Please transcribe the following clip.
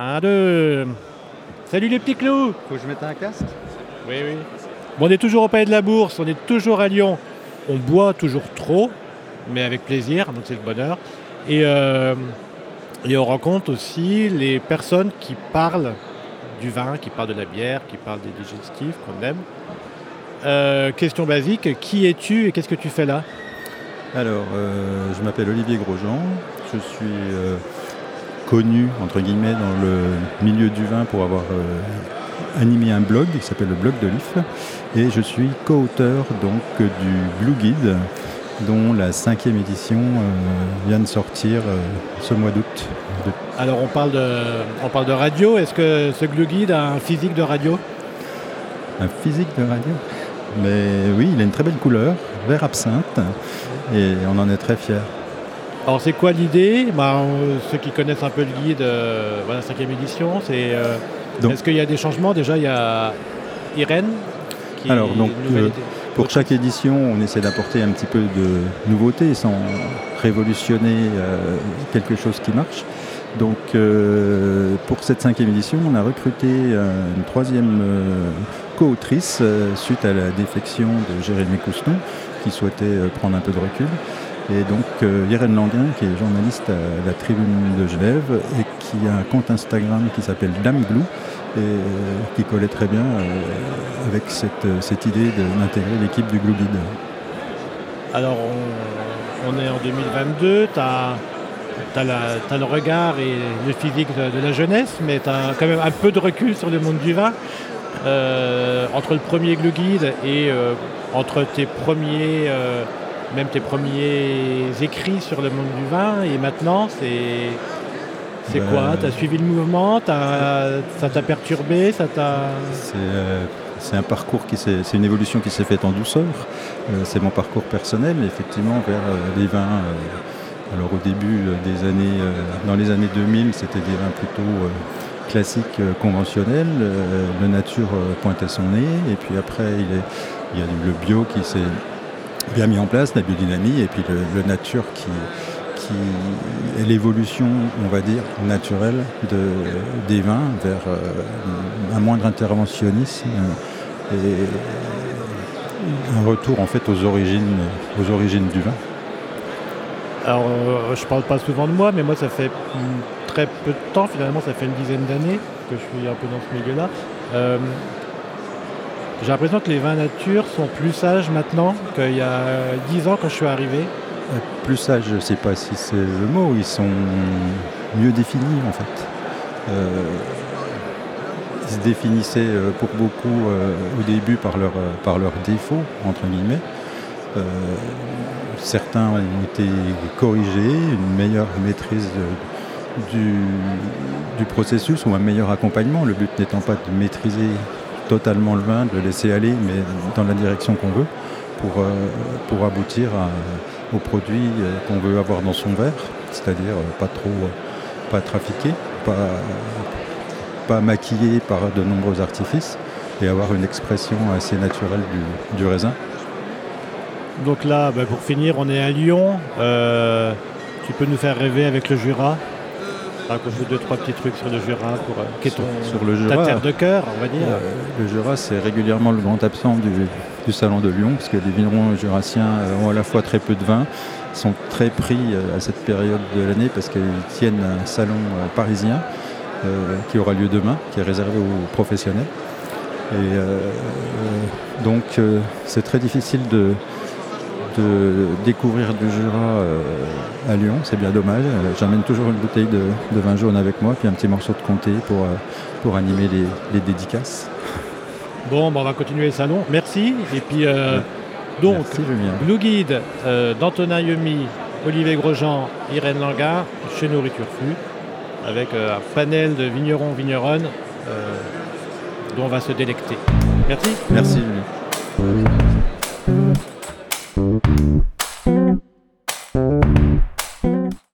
Un, deux. Salut les petits clous Faut que je mette un casque Oui, oui. Bon, on est toujours au Palais de la Bourse, on est toujours à Lyon. On boit toujours trop, mais avec plaisir, donc c'est le bonheur. Et, euh, et on rencontre aussi les personnes qui parlent du vin, qui parlent de la bière, qui parlent des digestifs qu'on aime. Euh, question basique, qui es-tu et qu'est-ce que tu fais là? Alors, euh, je m'appelle Olivier Grosjean. Je suis euh, connu, entre guillemets, dans le milieu du vin pour avoir euh, animé un blog qui s'appelle le blog de l'IF. Et je suis co-auteur donc du Blue Guide, dont la cinquième édition euh, vient de sortir euh, ce mois d'août. Alors on parle de, on parle de radio, est-ce que ce glue guide a un physique de radio? Un physique de radio? Mais oui, il a une très belle couleur, vert absinthe, et on en est très fiers. Alors c'est quoi l'idée? Bah, Ceux qui connaissent un peu le guide, euh, voilà, cinquième édition, c'est... euh, Est-ce qu'il y a des changements? Déjà, il y a Irène, qui Alors, donc, euh. Pour chaque édition, on essaie d'apporter un petit peu de nouveauté sans révolutionner euh, quelque chose qui marche. Donc pour cette cinquième édition, on a recruté une troisième co-autrice suite à la défection de Jérémy Couston qui souhaitait prendre un peu de recul. Et donc Irène Languin, qui est journaliste à la Tribune de Genève et qui a un compte Instagram qui s'appelle Dame Blue et euh, qui collait très bien euh, avec cette, euh, idée d'intégrer l'équipe du Blue Guide. Alors, on, est en 2022, tu as, le regard et le physique de, la jeunesse, mais tu as quand même un peu de recul sur le monde du vin. Entre le premier glue guide et entre tes premiers, même tes premiers écrits sur le monde du vin, et maintenant, c'est... C'est Ben, quoi? Tu as suivi le mouvement? T'as- Ça t'a perturbé? Ça t'a... C'est euh, un parcours qui s'est, c'est une évolution qui s'est faite en douceur. Euh, c'est mon parcours personnel, effectivement, vers euh, les vins. euh, alors au début des années, dans les années 2000, c'était des vins plutôt classiques, conventionnels. Le nature pointait son nez, et puis après il, est- il y a le bio qui s'est bien mis en place, la biodynamie, et puis le, nature qui, l'évolution, on va dire, naturelle de, des vins vers euh, un moindre interventionnisme et un retour en fait aux origines, aux origines du vin. Alors, euh, je parle pas souvent de moi, mais moi, ça fait très peu de temps, finalement, ça fait une dizaine d'années que je suis un peu dans ce milieu-là. Euh, J'ai l'impression que les vins nature sont plus sages maintenant qu'il y a 10 ans quand je suis arrivé. Euh, Plus sage, je ne sais pas si c'est le mot, ils sont mieux définis en fait. Euh, ils se définissaient euh, pour beaucoup au début par leurs par leurs défauts, entre guillemets. Certains ont été corrigés, une meilleure maîtrise du, du processus ou un meilleur accompagnement. Le but n'étant pas de maîtriser totalement le vin, de le laisser aller, mais dans la direction qu'on veut, pour, euh, pour aboutir à, au produit euh, qu'on veut avoir dans son verre, c'est-à-dire euh, pas trop, pas trafiqué, pas, pas maquillé par de nombreux artifices, et avoir une expression assez naturelle du, du raisin. Donc là, bah, pour finir, on est à Lyon. Tu peux nous faire rêver avec le Jura? Raconte-nous deux, trois petits trucs sur le Jura, pour, euh, qui est ton, Sur le ta Jura, terre de cœur, on va dire. Euh, le Jura, c'est régulièrement le grand absent du, du Salon de Lyon, parce que les vignerons jurassiens euh, ont à la fois très peu de vin, sont très pris à cette période de l'année, parce qu'ils tiennent un salon parisien euh, qui aura lieu demain, qui est réservé aux professionnels. Et euh, donc, c'est très difficile de, de découvrir du Jura euh, à Lyon, c'est bien dommage. Euh, J'amène toujours une bouteille de, de vin jaune avec moi, puis un petit morceau de comté pour, euh, pour animer les, les dédicaces. Bon, bah, on va continuer le salon. Merci. Et puis, euh, donc, Merci. Blue Guide euh, d'Antonin Yemi, Olivier Grosjean, Irène Langard, chez Nourriture Fut, avec euh, un panel de vignerons, vigneronnes dont on va se délecter. Merci. Merci Julien.